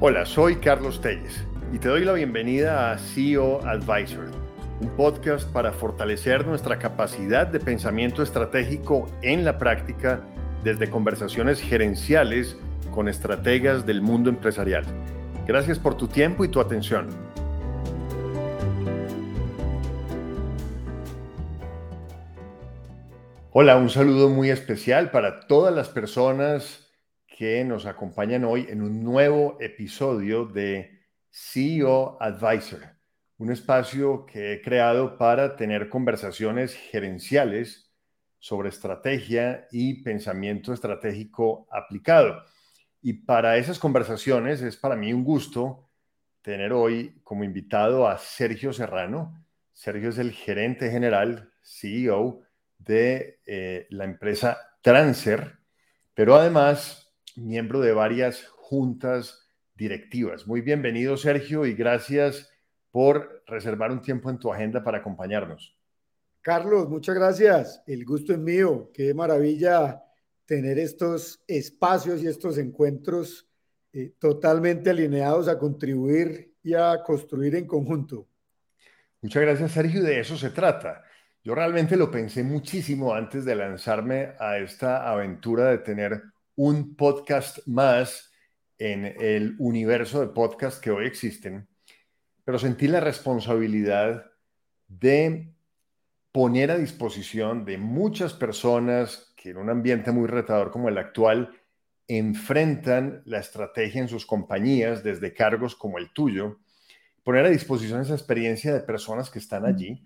Hola, soy Carlos Telles y te doy la bienvenida a CEO Advisor, un podcast para fortalecer nuestra capacidad de pensamiento estratégico en la práctica desde conversaciones gerenciales con estrategas del mundo empresarial. Gracias por tu tiempo y tu atención. Hola, un saludo muy especial para todas las personas que nos acompañan hoy en un nuevo episodio de CEO Advisor, un espacio que he creado para tener conversaciones gerenciales sobre estrategia y pensamiento estratégico aplicado. Y para esas conversaciones es para mí un gusto tener hoy como invitado a Sergio Serrano. Sergio es el gerente general, CEO de eh, la empresa Transer, pero además miembro de varias juntas directivas. Muy bienvenido, Sergio, y gracias por reservar un tiempo en tu agenda para acompañarnos. Carlos, muchas gracias. El gusto es mío. Qué maravilla tener estos espacios y estos encuentros eh, totalmente alineados a contribuir y a construir en conjunto. Muchas gracias, Sergio. De eso se trata. Yo realmente lo pensé muchísimo antes de lanzarme a esta aventura de tener un podcast más en el universo de podcasts que hoy existen, pero sentí la responsabilidad de poner a disposición de muchas personas que en un ambiente muy retador como el actual enfrentan la estrategia en sus compañías desde cargos como el tuyo, poner a disposición esa experiencia de personas que están allí,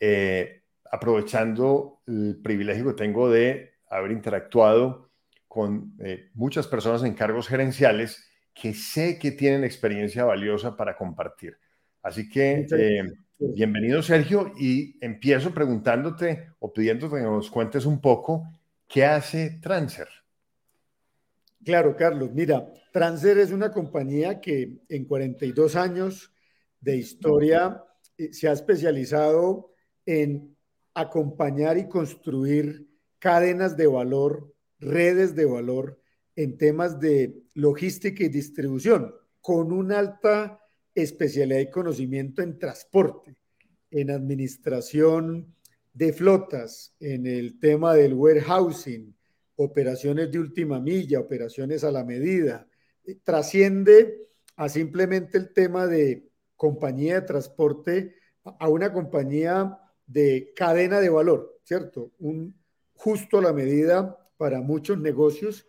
eh, aprovechando el privilegio que tengo de haber interactuado con eh, muchas personas en cargos gerenciales que sé que tienen experiencia valiosa para compartir. Así que eh, bienvenido Sergio y empiezo preguntándote o pidiéndote que nos cuentes un poco qué hace Transer. Claro, Carlos. Mira, Transer es una compañía que en 42 años de historia eh, se ha especializado en acompañar y construir cadenas de valor redes de valor en temas de logística y distribución, con una alta especialidad y conocimiento en transporte, en administración de flotas, en el tema del warehousing, operaciones de última milla, operaciones a la medida. Eh, trasciende a simplemente el tema de compañía de transporte a una compañía de cadena de valor, ¿cierto? Un justo a la medida para muchos negocios.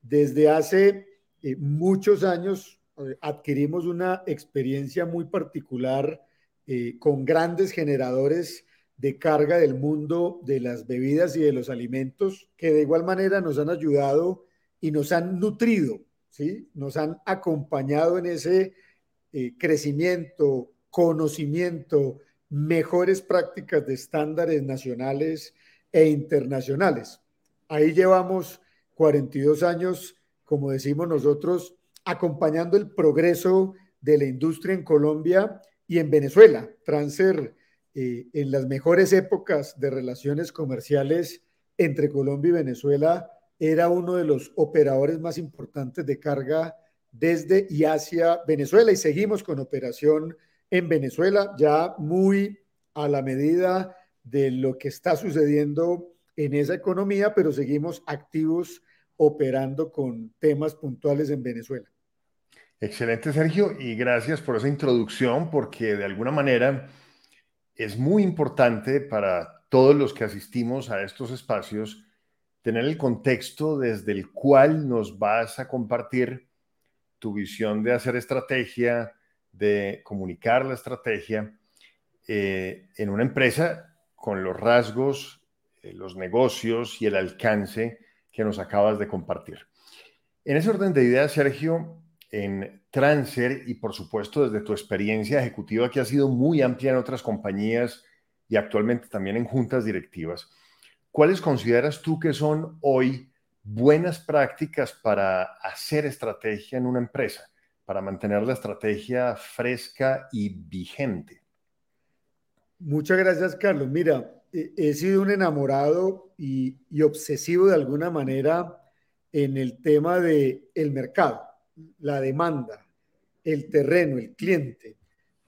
Desde hace eh, muchos años eh, adquirimos una experiencia muy particular eh, con grandes generadores de carga del mundo de las bebidas y de los alimentos, que de igual manera nos han ayudado y nos han nutrido, ¿sí? nos han acompañado en ese crecimiento, conocimiento, mejores prácticas de estándares nacionales e internacionales. Ahí llevamos 42 años, como decimos nosotros, acompañando el progreso de la industria en Colombia y en Venezuela. Transer, eh, en las mejores épocas de relaciones comerciales entre Colombia y Venezuela, era uno de los operadores más importantes de carga desde y hacia Venezuela y seguimos con operación en Venezuela ya muy a la medida de lo que está sucediendo en esa economía, pero seguimos activos operando con temas puntuales en Venezuela. Excelente, Sergio, y gracias por esa introducción, porque de alguna manera es muy importante para todos los que asistimos a estos espacios tener el contexto desde el cual nos vas a compartir tu visión de hacer estrategia, de comunicar la estrategia eh, en una empresa con los rasgos los negocios y el alcance que nos acabas de compartir. En ese orden de ideas, Sergio, en Transer y por supuesto desde tu experiencia ejecutiva que ha sido muy amplia en otras compañías y actualmente también en juntas directivas, ¿cuáles consideras tú que son hoy buenas prácticas para hacer estrategia en una empresa, para mantener la estrategia fresca y vigente? Muchas gracias, Carlos. Mira, he sido un enamorado y, obsesivo de alguna manera en el tema del el mercado, la demanda, el terreno, el cliente.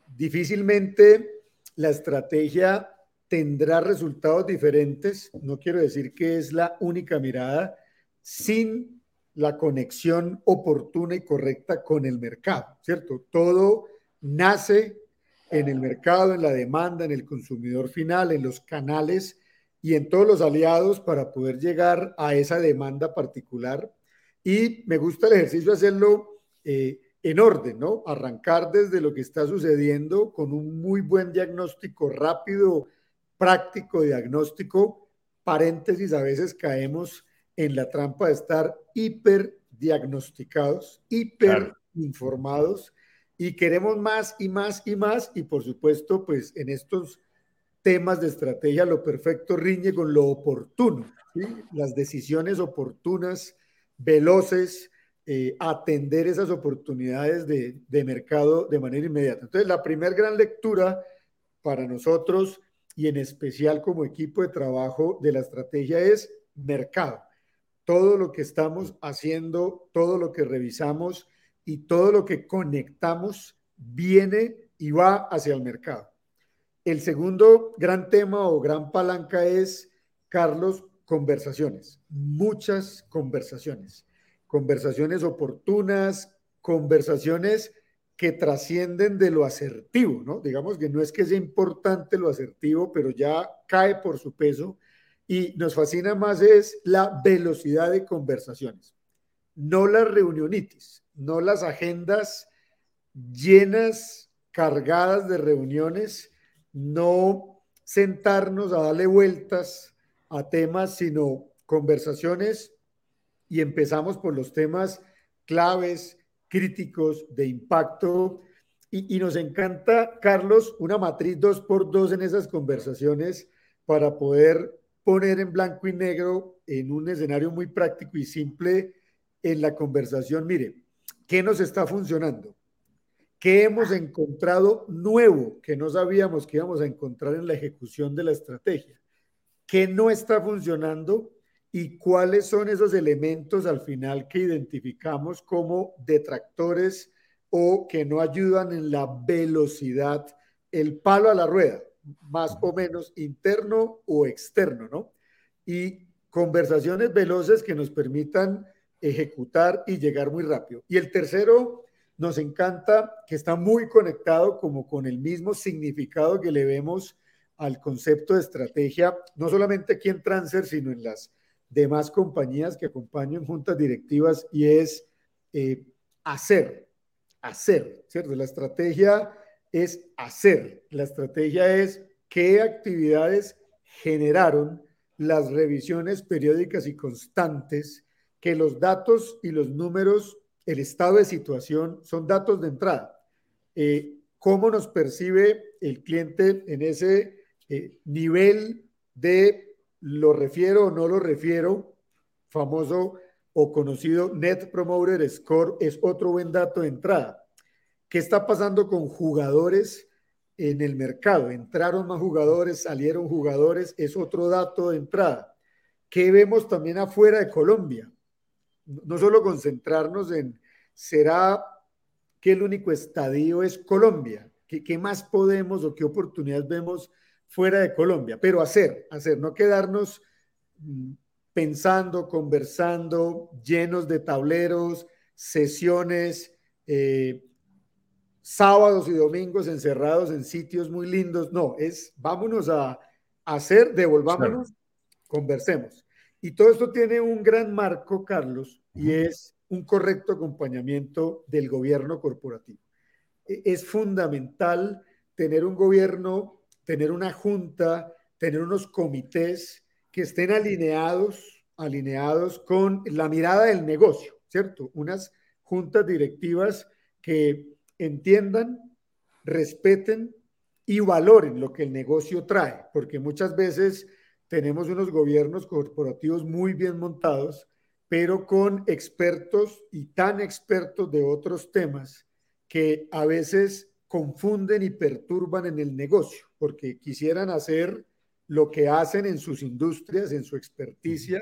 Difícilmente la estrategia tendrá resultados diferentes, no quiero decir que es la única mirada, sin la conexión oportuna y correcta con el mercado, ¿cierto? Todo nace en el mercado, en la demanda, en el consumidor final, en los canales y en todos los aliados para poder llegar a esa demanda particular. Y me gusta el ejercicio hacerlo eh, en orden, ¿no? Arrancar desde lo que está sucediendo con un muy buen diagnóstico rápido, práctico diagnóstico. Paréntesis, a veces caemos en la trampa de estar hiper diagnosticados, hiper informados y queremos más y más y más y por supuesto pues en estos temas de estrategia lo perfecto riñe con lo oportuno, las decisiones oportunas, veloces, eh, atender esas oportunidades de, de mercado de manera inmediata. Entonces la primera gran lectura para nosotros y en especial como equipo de trabajo de la estrategia es mercado todo lo que estamos haciendo, todo lo que revisamos y todo lo que conectamos viene y va hacia el mercado. El segundo gran tema o gran palanca es, Carlos, conversaciones, muchas conversaciones, conversaciones oportunas, conversaciones que trascienden de lo asertivo, ¿no? Digamos que no es que sea importante lo asertivo, pero ya cae por su peso y nos fascina más es la velocidad de conversaciones, no las reunionitis, no las agendas llenas, cargadas de reuniones, no sentarnos a darle vueltas a temas, sino conversaciones y empezamos por los temas claves, críticos, de impacto. Y, nos encanta, Carlos, una matriz dos por dos en esas conversaciones para poder poner en blanco y negro en un escenario muy práctico y simple en la conversación, mire, ¿qué nos está funcionando? ¿Qué hemos encontrado nuevo que no sabíamos que íbamos a encontrar en la ejecución de la estrategia? ¿Qué no está funcionando? ¿Y cuáles son esos elementos al final que identificamos como detractores o que no ayudan en la velocidad, el palo a la rueda? más o menos interno o externo, ¿no? Y conversaciones veloces que nos permitan ejecutar y llegar muy rápido. Y el tercero, nos encanta que está muy conectado como con el mismo significado que le vemos al concepto de estrategia, no solamente aquí en Transfer, sino en las demás compañías que acompañan juntas directivas, y es eh, hacer, hacer, ¿cierto? La estrategia es hacer. La estrategia es qué actividades generaron las revisiones periódicas y constantes, que los datos y los números, el estado de situación, son datos de entrada. Eh, ¿Cómo nos percibe el cliente en ese eh, nivel de lo refiero o no lo refiero? Famoso o conocido Net Promoter Score es otro buen dato de entrada. ¿Qué está pasando con jugadores en el mercado? Entraron más jugadores, salieron jugadores, es otro dato de entrada. ¿Qué vemos también afuera de Colombia? No solo concentrarnos en, ¿será que el único estadio es Colombia? ¿Qué, qué más podemos o qué oportunidades vemos fuera de Colombia? Pero hacer, hacer, no quedarnos mm, pensando, conversando, llenos de tableros, sesiones, eh, sábados y domingos encerrados en sitios muy lindos. No, es vámonos a, hacer, devolvámonos, conversemos. Y todo esto tiene un gran marco, Carlos, y es un correcto acompañamiento del gobierno corporativo. E, es fundamental tener un gobierno, tener una junta, tener unos comités que estén alineados, alineados con la mirada del negocio, ¿cierto? Unas juntas directivas que entiendan, respeten y valoren lo que el negocio trae, porque muchas veces tenemos unos gobiernos corporativos muy bien montados, pero con expertos y tan expertos de otros temas que a veces confunden y perturban en el negocio, porque quisieran hacer lo que hacen en sus industrias, en su experticia,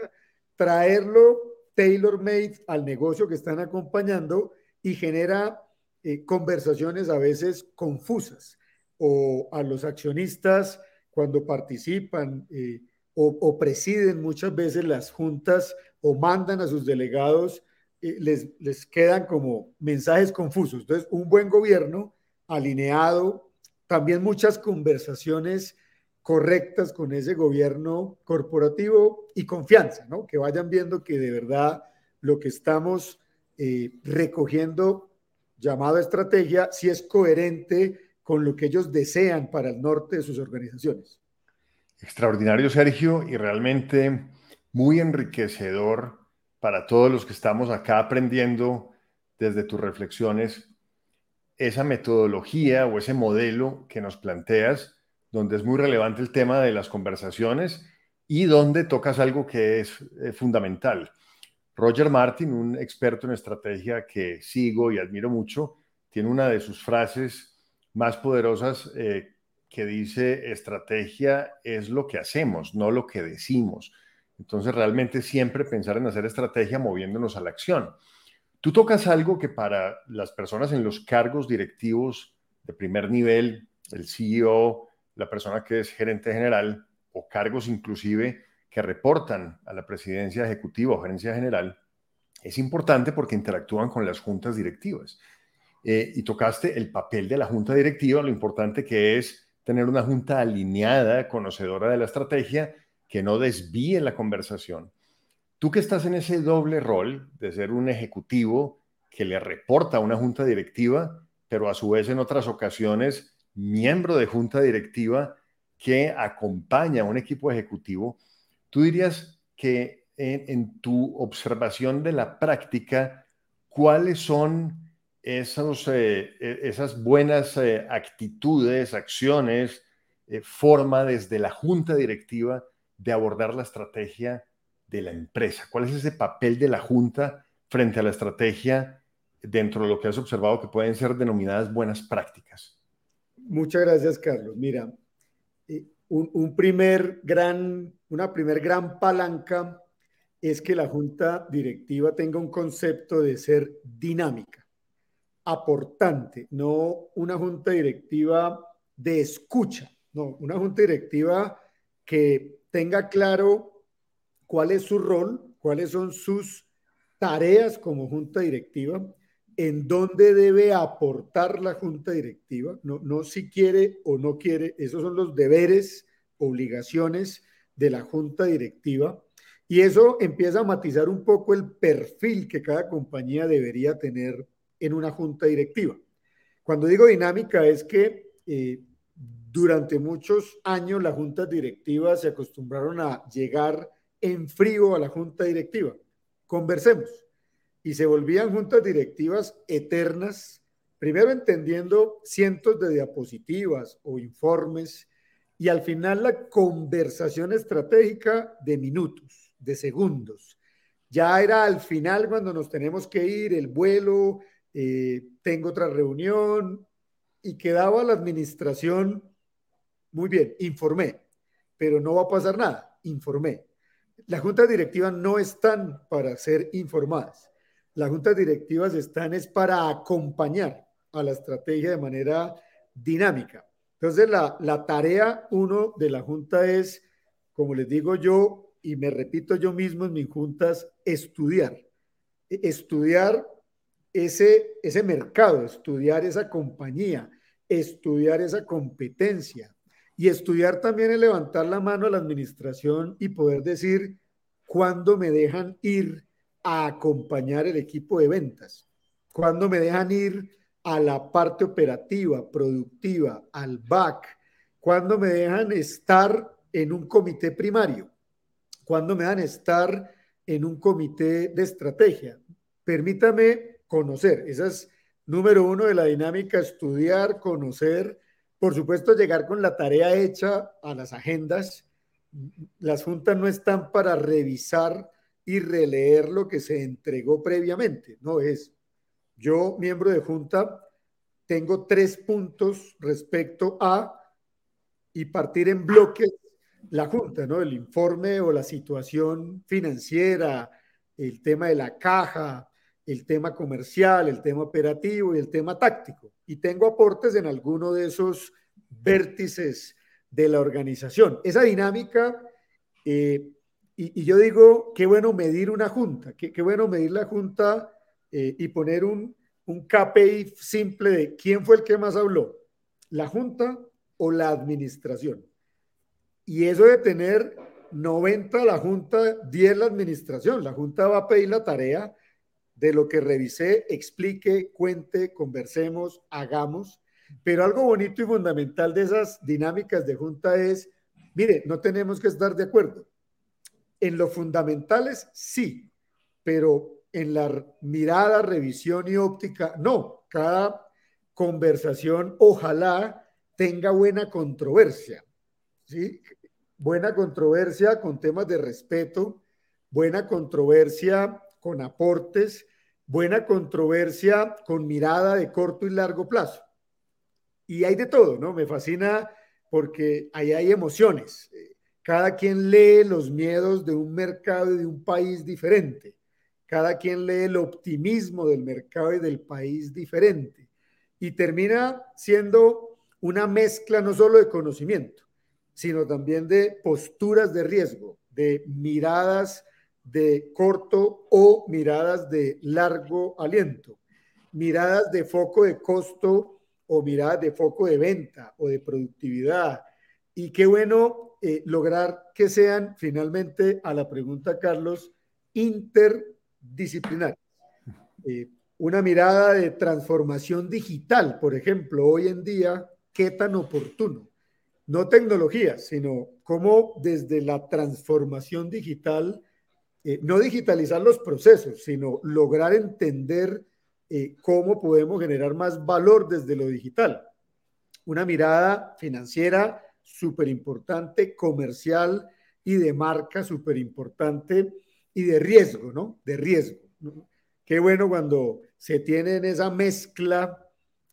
traerlo tailor-made al negocio que están acompañando y genera eh, conversaciones a veces confusas. O a los accionistas cuando participan eh, o, presiden muchas veces las juntas o mandan a sus delegados, eh, les, les quedan como mensajes confusos. Entonces, un buen gobierno alineado, también muchas conversaciones correctas con ese gobierno corporativo y confianza, ¿no? Que vayan viendo que de verdad lo que estamos eh, recogiendo, llamado estrategia, si es coherente con lo que ellos desean para el norte de sus organizaciones. Extraordinario, Sergio, y realmente muy enriquecedor para todos los que estamos acá aprendiendo desde tus reflexiones esa metodología o ese modelo que nos planteas donde es muy relevante el tema de las conversaciones y donde tocas algo que es eh, fundamental. Roger Martin, un experto en estrategia que sigo y admiro mucho, tiene una de sus frases más poderosas eh, que dice, estrategia es lo que hacemos, no lo que decimos. Entonces, realmente siempre pensar en hacer estrategia moviéndonos a la acción. Tú tocas algo que para las personas en los cargos directivos de primer nivel, el CEO, la persona que es gerente general o cargos inclusive que reportan a la presidencia ejecutiva o gerencia general, es importante porque interactúan con las juntas directivas. Eh, y tocaste el papel de la junta directiva, lo importante que es tener una junta alineada, conocedora de la estrategia, que no desvíe la conversación. Tú que estás en ese doble rol de ser un ejecutivo que le reporta a una junta directiva, pero a su vez en otras ocasiones miembro de junta directiva que acompaña a un equipo ejecutivo, tú dirías que en, tu observación de la práctica, ¿cuáles son esos, eh, e, esas buenas eh, actitudes, acciones, eh, forma desde la junta directiva de abordar la estrategia de la empresa? ¿Cuál es ese papel de la junta frente a la estrategia dentro de lo que has observado que pueden ser denominadas buenas prácticas? Muchas gracias, Carlos. Mira, un, primer gran, una primer gran palanca es que la junta directiva tenga un concepto de ser dinámica, aportante, no una junta directiva de escucha, no, una junta directiva que tenga claro cuál es su rol, cuáles son sus tareas como junta directiva en dónde debe aportar la junta directiva, no, no si quiere o no quiere, esos son los deberes, obligaciones de la junta directiva, y eso empieza a matizar un poco el perfil que cada compañía debería tener en una junta directiva. Cuando digo dinámica es que eh, durante muchos años las juntas directivas se acostumbraron a llegar en frío a la junta directiva. Conversemos y se volvían juntas directivas eternas, primero entendiendo cientos de diapositivas o informes y al final la conversación estratégica de minutos, de segundos. Ya era al final cuando nos tenemos que ir, el vuelo, eh, tengo otra reunión y quedaba la administración, muy bien, informé, pero no va a pasar nada, informé. Las juntas directivas no están para ser informadas las juntas directivas están es para acompañar a la estrategia de manera dinámica. Entonces, la, la tarea uno de la junta es, como les digo yo, y me repito yo mismo en mis juntas, estudiar. E, estudiar ese, ese mercado, estudiar esa compañía, estudiar esa competencia y estudiar también el levantar la mano a la administración y poder decir cuándo me dejan ir a acompañar el equipo de ventas, cuando me dejan ir a la parte operativa, productiva, al back, cuando me dejan estar en un comité primario, cuando me dejan estar en un comité de estrategia. Permítame conocer, esa es número uno de la dinámica, estudiar, conocer, por supuesto llegar con la tarea hecha a las agendas. Las juntas no están para revisar y releer lo que se entregó previamente. No es, yo, miembro de Junta, tengo tres puntos respecto a y partir en bloques la Junta, ¿no? El informe o la situación financiera, el tema de la caja, el tema comercial, el tema operativo y el tema táctico. Y tengo aportes en alguno de esos vértices de la organización. Esa dinámica, eh, y, yo digo, qué bueno medir una junta, qué, bueno medir la junta eh, y poner un, un KPI simple de quién fue el que más habló, la junta o la administración. Y eso de tener 90 la junta, 10 la administración. La junta va a pedir la tarea de lo que revisé, explique, cuente, conversemos, hagamos. Pero algo bonito y fundamental de esas dinámicas de junta es, mire, no tenemos que estar de acuerdo. En lo fundamentales, sí, pero en la mirada, revisión y óptica, no. Cada conversación ojalá tenga buena controversia. ¿sí? Buena controversia con temas de respeto, buena controversia con aportes, buena controversia con mirada de corto y largo plazo. Y hay de todo, ¿no? Me fascina porque ahí hay emociones. Cada quien lee los miedos de un mercado y de un país diferente. Cada quien lee el optimismo del mercado y del país diferente. Y termina siendo una mezcla no solo de conocimiento, sino también de posturas de riesgo, de miradas de corto o miradas de largo aliento, miradas de foco de costo o miradas de foco de venta o de productividad. Y qué bueno eh, lograr que sean finalmente a la pregunta, Carlos, interdisciplinarias. Eh, una mirada de transformación digital, por ejemplo, hoy en día, qué tan oportuno. No tecnología, sino cómo desde la transformación digital eh, no digitalizar los procesos, sino lograr entender eh, cómo podemos generar más valor desde lo digital. Una mirada financiera súper importante, comercial y de marca súper importante y de riesgo, ¿no? De riesgo. Qué bueno cuando se tiene en esa mezcla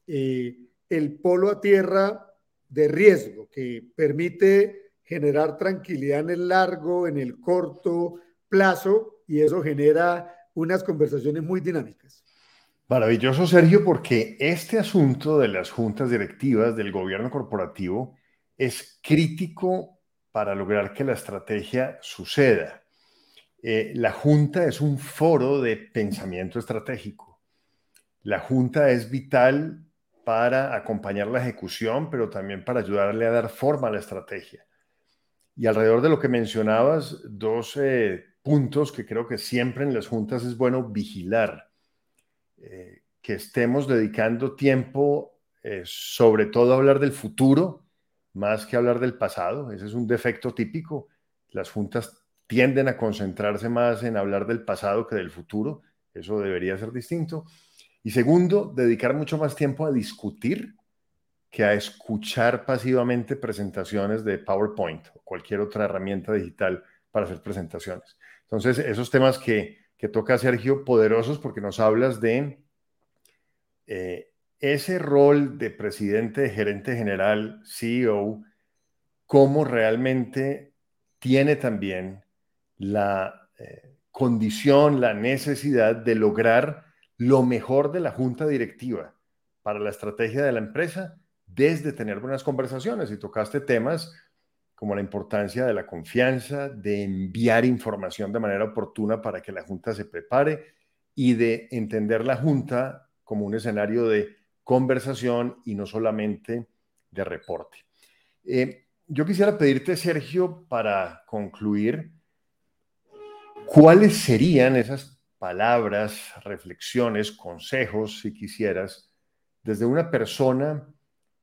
eh, el polo a tierra de riesgo que permite generar tranquilidad en el largo, en el corto, plazo y eso genera unas conversaciones muy dinámicas. Maravilloso, Sergio, porque este asunto de las juntas directivas del gobierno corporativo es crítico para lograr que la estrategia suceda. Eh, la junta es un foro de pensamiento estratégico. La junta es vital para acompañar la ejecución, pero también para ayudarle a dar forma a la estrategia. Y alrededor de lo que mencionabas, dos eh, puntos que creo que siempre en las juntas es bueno vigilar, eh, que estemos dedicando tiempo eh, sobre todo a hablar del futuro más que hablar del pasado. Ese es un defecto típico. Las juntas tienden a concentrarse más en hablar del pasado que del futuro. Eso debería ser distinto. Y segundo, dedicar mucho más tiempo a discutir que a escuchar pasivamente presentaciones de PowerPoint o cualquier otra herramienta digital para hacer presentaciones. Entonces, esos temas que, toca Sergio, poderosos porque nos hablas de eh, ese rol de presidente, gerente general, CEO, cómo realmente tiene también la eh, condición, la necesidad de lograr lo mejor de la junta directiva para la estrategia de la empresa desde tener buenas conversaciones. Y tocaste temas como la importancia de la confianza, de enviar información de manera oportuna para que la Junta se prepare y de entender la Junta como un escenario de conversación y no solamente de reporte. Eh, yo quisiera pedirte, Sergio, para concluir, ¿cuáles serían esas palabras, reflexiones, consejos, si quisieras, desde una persona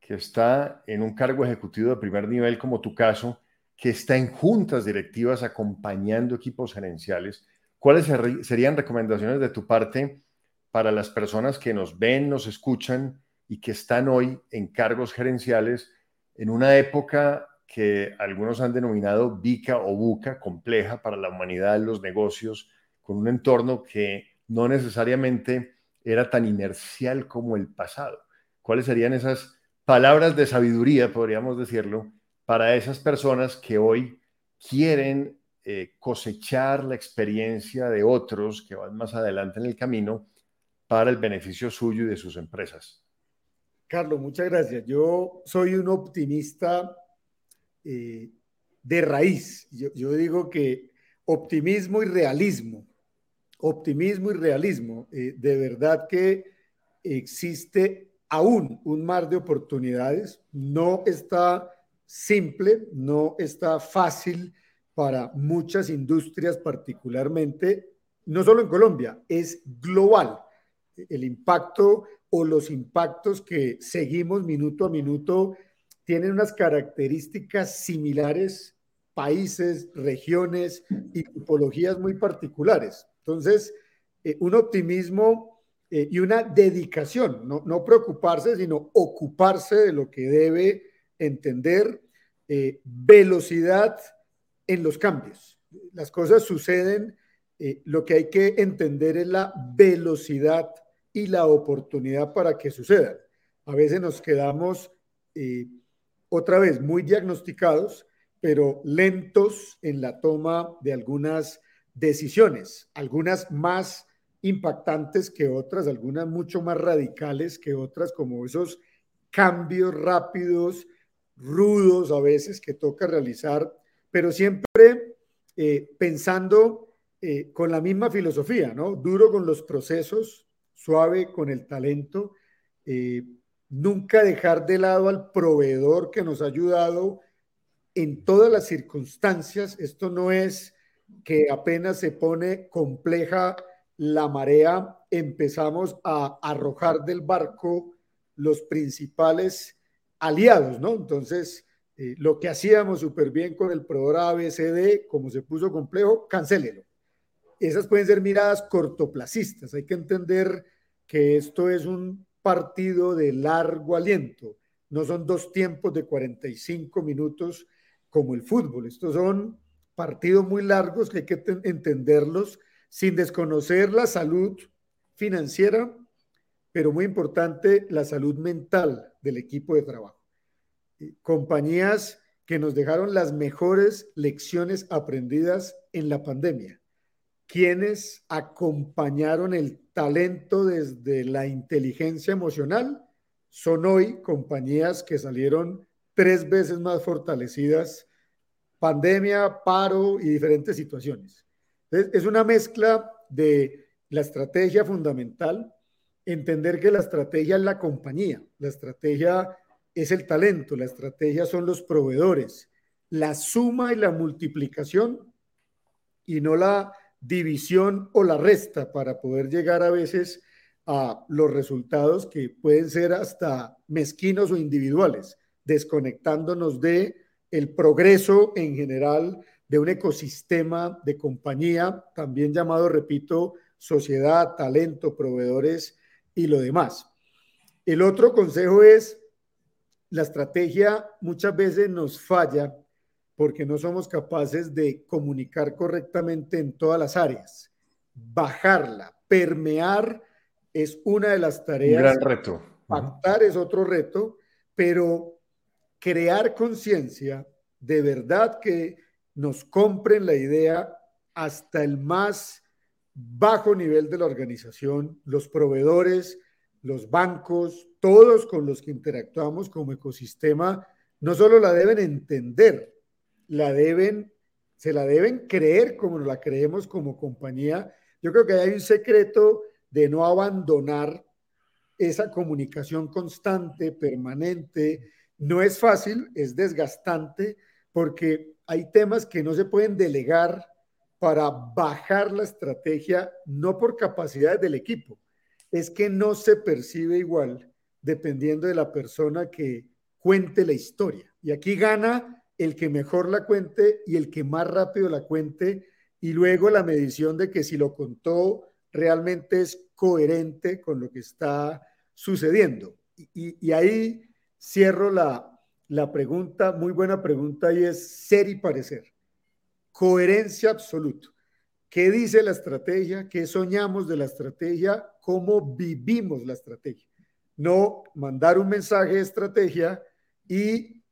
que está en un cargo ejecutivo de primer nivel como tu caso, que está en juntas directivas acompañando equipos gerenciales, ¿cuáles serían recomendaciones de tu parte para las personas que nos ven, nos escuchan y que están hoy en cargos gerenciales en una época que algunos han denominado bica o buca, compleja para la humanidad, los negocios, con un entorno que no necesariamente era tan inercial como el pasado? ¿Cuáles serían esas palabras de sabiduría, podríamos decirlo, para esas personas que hoy quieren eh, cosechar la experiencia de otros que van más adelante en el camino para el beneficio suyo y de sus empresas. Carlos, muchas gracias. Yo soy un optimista eh, de raíz. Yo, digo que optimismo y realismo, optimismo y realismo, eh, de verdad que existe aún un mar de oportunidades, no está simple, no está fácil para muchas industrias particularmente, no solo en Colombia, es global. El impacto o los impactos que seguimos minuto a minuto tienen unas características similares, países, regiones y tipologías muy particulares. Entonces, eh, un optimismo eh, y una dedicación, no, no, preocuparse, sino ocuparse de lo que debe entender, eh, velocidad en los cambios. Las cosas suceden, lo que hay que entender es la velocidad y la oportunidad para que sucedan. A veces nos quedamos otra vez muy diagnosticados, pero lentos en la toma de algunas decisiones, algunas más impactantes que otras, algunas mucho más radicales que otras, como esos cambios rápidos, rudos a veces que toca realizar, pero siempre eh, pensando eh, con la misma filosofía, ¿no? Duro con los procesos, suave con el talento, eh, nunca dejar de lado al proveedor que nos ha ayudado en todas las circunstancias. Esto no es que apenas se pone compleja la marea, empezamos a arrojar del barco los principales aliados, ¿no? Entonces, eh, lo que hacíamos súper bien con el proveedor ABCD, como se puso complejo, cancélelo. Esas pueden ser miradas cortoplacistas. Hay que entender que esto es un partido de largo aliento. No son dos tiempos de 45 minutos como el fútbol. Estos son partidos muy largos que hay que entenderlos sin desconocer la salud financiera, pero muy importante, la salud mental del equipo de trabajo. Compañías que nos dejaron las mejores lecciones aprendidas en la pandemia, quienes acompañaron el talento desde la inteligencia emocional, son hoy compañías que salieron tres veces más fortalecidas, pandemia, paro y diferentes situaciones. Es una mezcla de la estrategia fundamental, entender que la estrategia es la compañía, la estrategia es el talento, la estrategia son los proveedores, la suma y la multiplicación y no la división o la resta para poder llegar a veces a los resultados que pueden ser hasta mezquinos o individuales, desconectándonos de el progreso en general de un ecosistema de compañía, también llamado, repito, sociedad, talento, proveedores y lo demás. El otro consejo es, la estrategia muchas veces nos falla porque no somos capaces de comunicar correctamente en todas las áreas. Bajarla, permear es una de las tareas. Un gran reto. Pactar es otro reto, pero crear conciencia, de verdad que nos compren la idea hasta el más bajo nivel de la organización, los proveedores, los bancos, todos con los que interactuamos como ecosistema, no solo la deben entender, la deben, se la deben creer como la creemos como compañía. Yo creo que hay un secreto de no abandonar esa comunicación constante, permanente. No es fácil, es desgastante, porque hay temas que no se pueden delegar para bajar la estrategia, no por capacidades del equipo, es que no se percibe igual dependiendo de la persona que cuente la historia. Y aquí gana el que mejor la cuente y el que más rápido la cuente y luego la medición de que si lo contó realmente es coherente con lo que está sucediendo. Y, ahí cierro la, la pregunta, muy buena pregunta, y es ser y parecer. Coherencia absoluta. ¿Qué dice la estrategia? ¿Qué soñamos de la estrategia? ¿Cómo vivimos la estrategia? No mandar un mensaje de estrategia y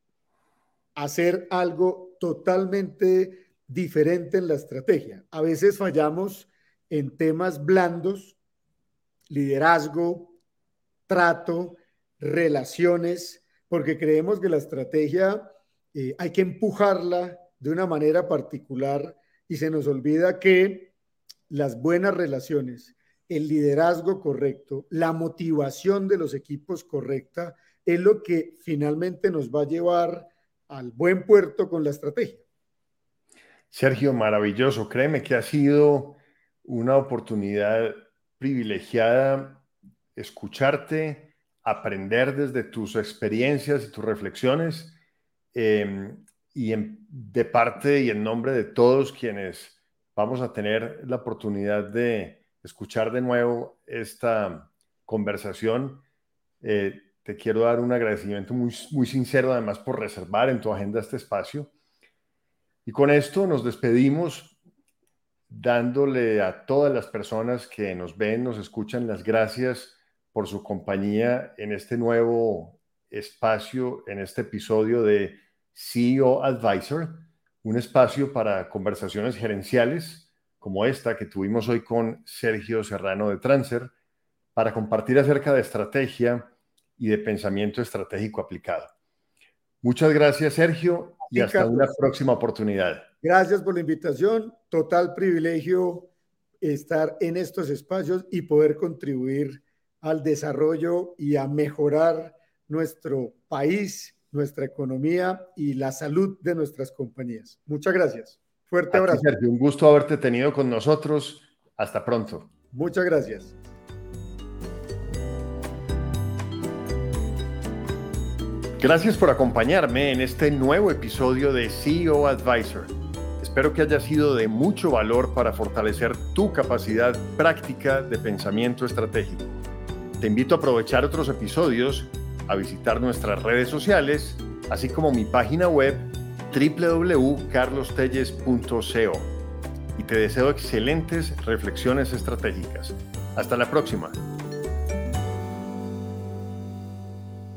hacer algo totalmente diferente en la estrategia. A veces fallamos en temas blandos liderazgo, trato, relaciones, porque creemos que la estrategia eh, hay que empujarla de una manera particular y se nos olvida que las buenas relaciones, el liderazgo correcto, la motivación de los equipos correcta, es lo que finalmente nos va a llevar al buen puerto con la estrategia. Sergio, maravilloso. Créeme que ha sido una oportunidad privilegiada escucharte, aprender desde tus experiencias y tus reflexiones. Em, y de parte y en nombre de todos quienes vamos a tener la oportunidad de escuchar de nuevo esta conversación, eh, te quiero dar un agradecimiento muy, muy sincero además por reservar en tu agenda este espacio. Y con esto nos despedimos dándole a todas las personas que nos ven, nos escuchan las gracias por su compañía en este nuevo espacio, en este episodio de CEO Advisor, un espacio para conversaciones gerenciales como esta que tuvimos hoy con Sergio Serrano de Transer, para compartir acerca de estrategia y de pensamiento estratégico aplicado. Muchas gracias, Sergio, y hasta una próxima oportunidad. Gracias por la invitación. Total privilegio estar en estos espacios y poder contribuir al desarrollo y a mejorar nuestro país nuestra economía y la salud de nuestras compañías. Muchas gracias. Fuerte abrazo. Sergio, un gusto haberte tenido con nosotros. Hasta pronto. Muchas gracias. Gracias por acompañarme en este nuevo episodio de CEO Advisor. Espero que haya sido de mucho valor para fortalecer tu capacidad práctica de pensamiento estratégico. Te invito a aprovechar otros episodios a visitar nuestras redes sociales, así como mi página web www.carlostelles.co. Y te deseo excelentes reflexiones estratégicas. Hasta la próxima.